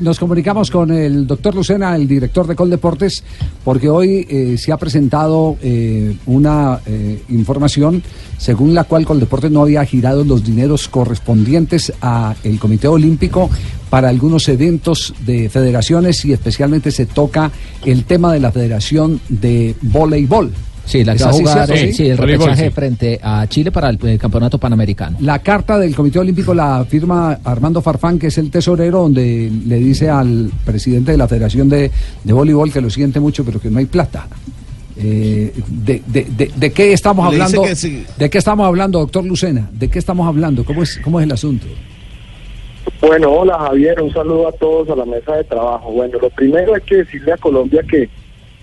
Nos comunicamos con el doctor Lucena, el director de Coldeportes, porque hoy eh, se ha presentado eh, una eh, información según la cual Coldeportes no había girado los dineros correspondientes al Comité Olímpico para algunos eventos de federaciones y especialmente se toca el tema de la Federación de Voleibol. Sí, la que va a jugar sí, el repechaje frente a Chile para el, campeonato panamericano. La carta del Comité Olímpico la firma Armando Farfán, que es el tesorero, donde le dice al presidente de la Federación de, Voleibol que lo siente mucho, pero que no hay plata. Eh, de, de, de, qué estamos hablando? ¿De qué estamos hablando, doctor Lucena? ¿De qué estamos hablando? ¿Cómo es, cómo es el asunto? Bueno, hola Javier, un saludo a todos a la mesa de trabajo. Bueno, lo primero hay que decirle a Colombia que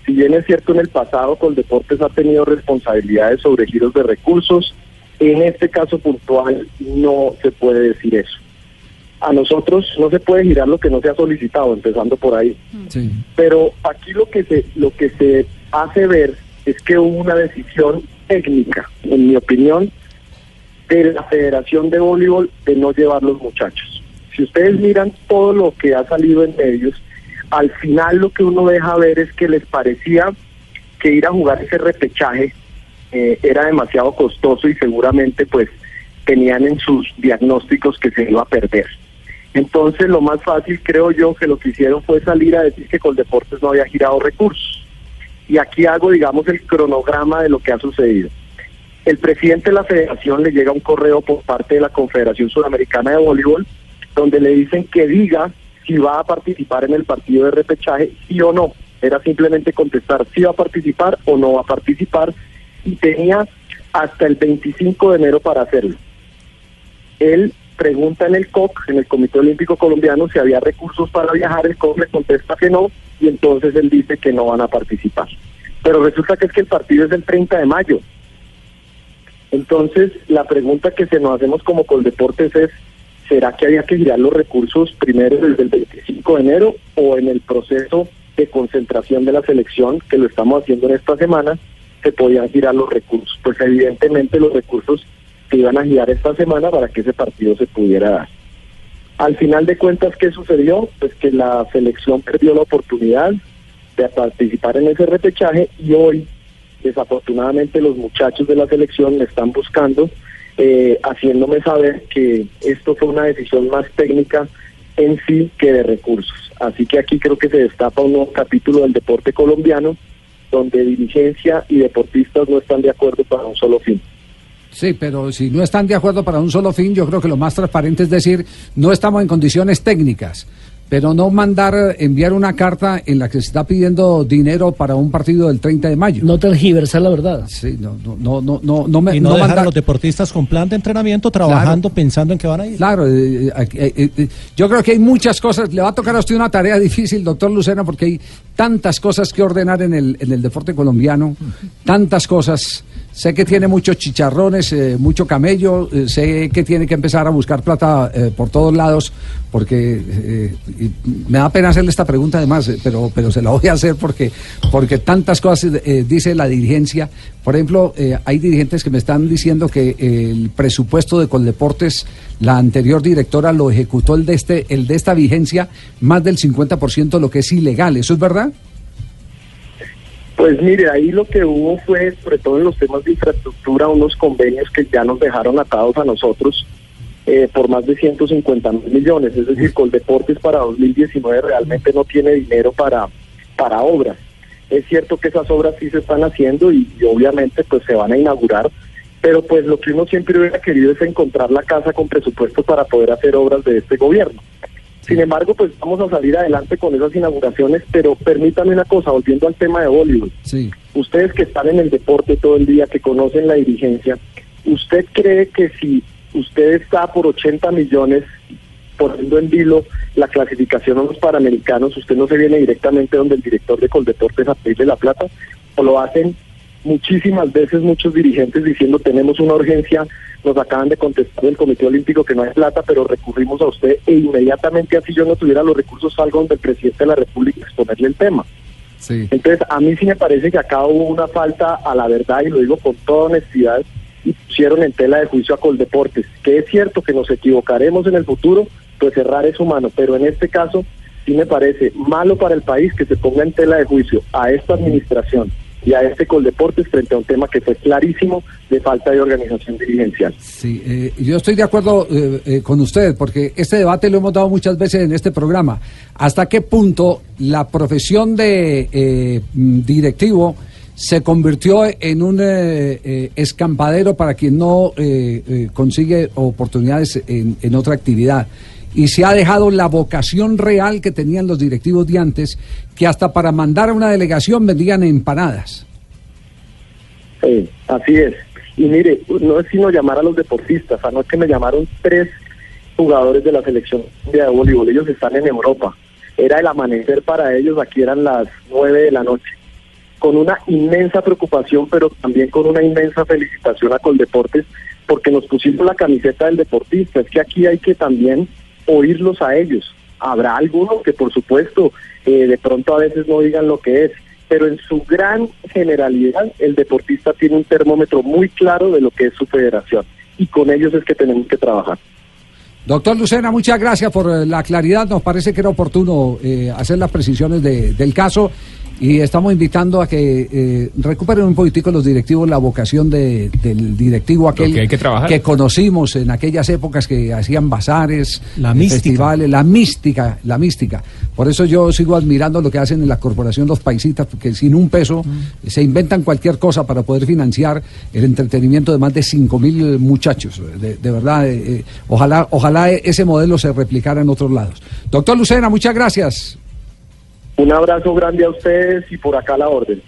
si bien es cierto en el pasado Coldeportes ha tenido responsabilidades sobre giros de recursos, en este caso puntual no se puede decir eso. A nosotros no se puede girar lo que no se ha solicitado, empezando por ahí. Pero aquí lo que se lo que se hace ver es que hubo una decisión técnica, en mi opinión, de la Federación de Voleibol de no llevar los muchachos. Si ustedes miran todo lo que ha salido en medios, al final lo que uno deja ver es que les parecía que ir a jugar ese repechaje eh, era demasiado costoso y seguramente pues tenían en sus diagnósticos que se iba a perder. Entonces lo más fácil creo yo que lo que hicieron fue salir a decir que Coldeportes no había girado recursos. Y aquí hago digamos el cronograma de lo que ha sucedido. El presidente de la federación le llega un correo por parte de la Confederación Sudamericana de Voleibol donde le dicen que diga si va a participar en el partido de repechaje, sí o no. Era simplemente contestar si va a participar o no va a participar y tenía hasta el 25 de enero para hacerlo. Él pregunta en el COC, en el Comité Olímpico Colombiano, si había recursos para viajar, el COC le contesta que no y entonces él dice que no van a participar. Pero resulta que es que el partido es el 30 de mayo. Entonces, la pregunta que se nos hacemos como Coldeportes es, ¿será que había que girar los recursos primero desde el 25 de enero o en el proceso de concentración de la selección, que lo estamos haciendo en esta semana, se podían girar los recursos? Pues evidentemente los recursos se iban a girar esta semana para que ese partido se pudiera dar. Al final de cuentas, ¿qué sucedió? Pues que la selección perdió la oportunidad de participar en ese repechaje y hoy, desafortunadamente, los muchachos de la selección están buscando eh, haciéndome saber que esto fue una decisión más técnica en sí que de recursos. Así que aquí creo que se destapa un nuevo capítulo del deporte colombiano donde dirigencia y deportistas no están de acuerdo para un solo fin. Sí, pero si no están de acuerdo para un solo fin, yo creo que lo más transparente es decir, no estamos en condiciones técnicas pero no mandar, enviar una carta en la que se está pidiendo dinero para un partido del 30 de mayo. No tergiversar la verdad. Sí, no, no, no, no, no, no me, Y no, dejar a los deportistas con plan de entrenamiento trabajando, pensando en que van a ir. Claro, eh, eh, eh, yo creo que hay muchas cosas. Le va a tocar a usted una tarea difícil, doctor Lucena, porque hay tantas cosas que ordenar en el, en el deporte colombiano, tantas cosas. Sé que tiene muchos chicharrones, mucho camello, sé que tiene que empezar a buscar plata por todos lados, porque me da pena hacerle esta pregunta además, eh, pero, pero se la voy a hacer porque, porque tantas cosas eh, dice la dirigencia. Por ejemplo, eh, hay dirigentes que me están diciendo que el presupuesto de Coldeportes, la anterior directora lo ejecutó el de, este, el de esta vigencia más del 50% lo que es ilegal. ¿Eso es verdad? Pues mire, ahí lo que hubo fue, sobre todo en los temas de infraestructura, unos convenios que ya nos dejaron atados a nosotros eh, por más de 150 mil millones. Es decir, Coldeportes para 2019 realmente no tiene dinero para, para obras. Es cierto que esas obras sí se están haciendo y, obviamente pues se van a inaugurar, pero pues lo que uno siempre hubiera querido es encontrar la casa con presupuesto para poder hacer obras de este gobierno. Sin embargo, pues vamos a salir adelante con esas inauguraciones, pero permítanme una cosa, volviendo al tema de Bollywood. Sí. Ustedes que están en el deporte todo el día, que conocen la dirigencia, ¿usted cree que si usted está por 80 millones poniendo en vilo la clasificación a los panamericanos, usted no se viene directamente donde el director de Coldeportes a pedirle la plata, o lo hacen muchísimas veces muchos dirigentes diciendo tenemos una urgencia, nos acaban de contestar del Comité Olímpico que no hay plata, pero recurrimos a usted e inmediatamente así yo no tuviera los recursos salgo donde el presidente de la República exponerle el tema. Entonces a mí sí me parece que acá hubo una falta a la verdad y lo digo con toda honestidad y pusieron en tela de juicio a Coldeportes. Que es cierto que nos equivocaremos en el futuro, pues errar es humano, pero en este caso sí me parece malo para el país que se ponga en tela de juicio a esta administración y a este Coldeportes frente a un tema que fue clarísimo de falta de organización dirigencial. Sí, eh, yo estoy de acuerdo eh, eh, con usted, porque este debate lo hemos dado muchas veces en este programa. ¿Hasta qué punto la profesión de directivo se convirtió en un escampadero para quien no consigue oportunidades en, en otra actividad? Y se ha dejado la vocación real que tenían los directivos de antes, que hasta para mandar a una delegación vendían empanadas. Sí, así es. Y mire, no es sino llamar a los deportistas. Anoche me llamaron tres jugadores de la selección de voleibol. Ellos están en Europa. Era el amanecer para ellos, aquí eran las nueve de la noche. Con una inmensa preocupación, pero también con una inmensa felicitación a Coldeportes, porque nos pusimos la camiseta del deportista. Es que aquí hay que también oírlos a ellos. Habrá algunos que por supuesto eh, de pronto a veces no digan lo que es, pero en su gran generalidad el deportista tiene un termómetro muy claro de lo que es su federación y con ellos es que tenemos que trabajar. Doctor Lucena, muchas gracias por eh, la claridad. Nos parece que era oportuno eh, hacer las precisiones del caso y estamos invitando a que eh, recuperen un poquitico los directivos la vocación de, del directivo aquel que, conocimos en aquellas épocas que hacían bazares, la festivales, la mística, la mística. Por eso yo sigo admirando lo que hacen en la corporación Los Paisitas, porque sin un peso mm. se inventan cualquier cosa para poder financiar el entretenimiento de más de 5 mil muchachos. De, verdad, eh, eh, ojalá, ojalá ese modelo se replicara en otros lados. Doctor Lucena, muchas gracias. Un abrazo grande a ustedes y por acá la orden.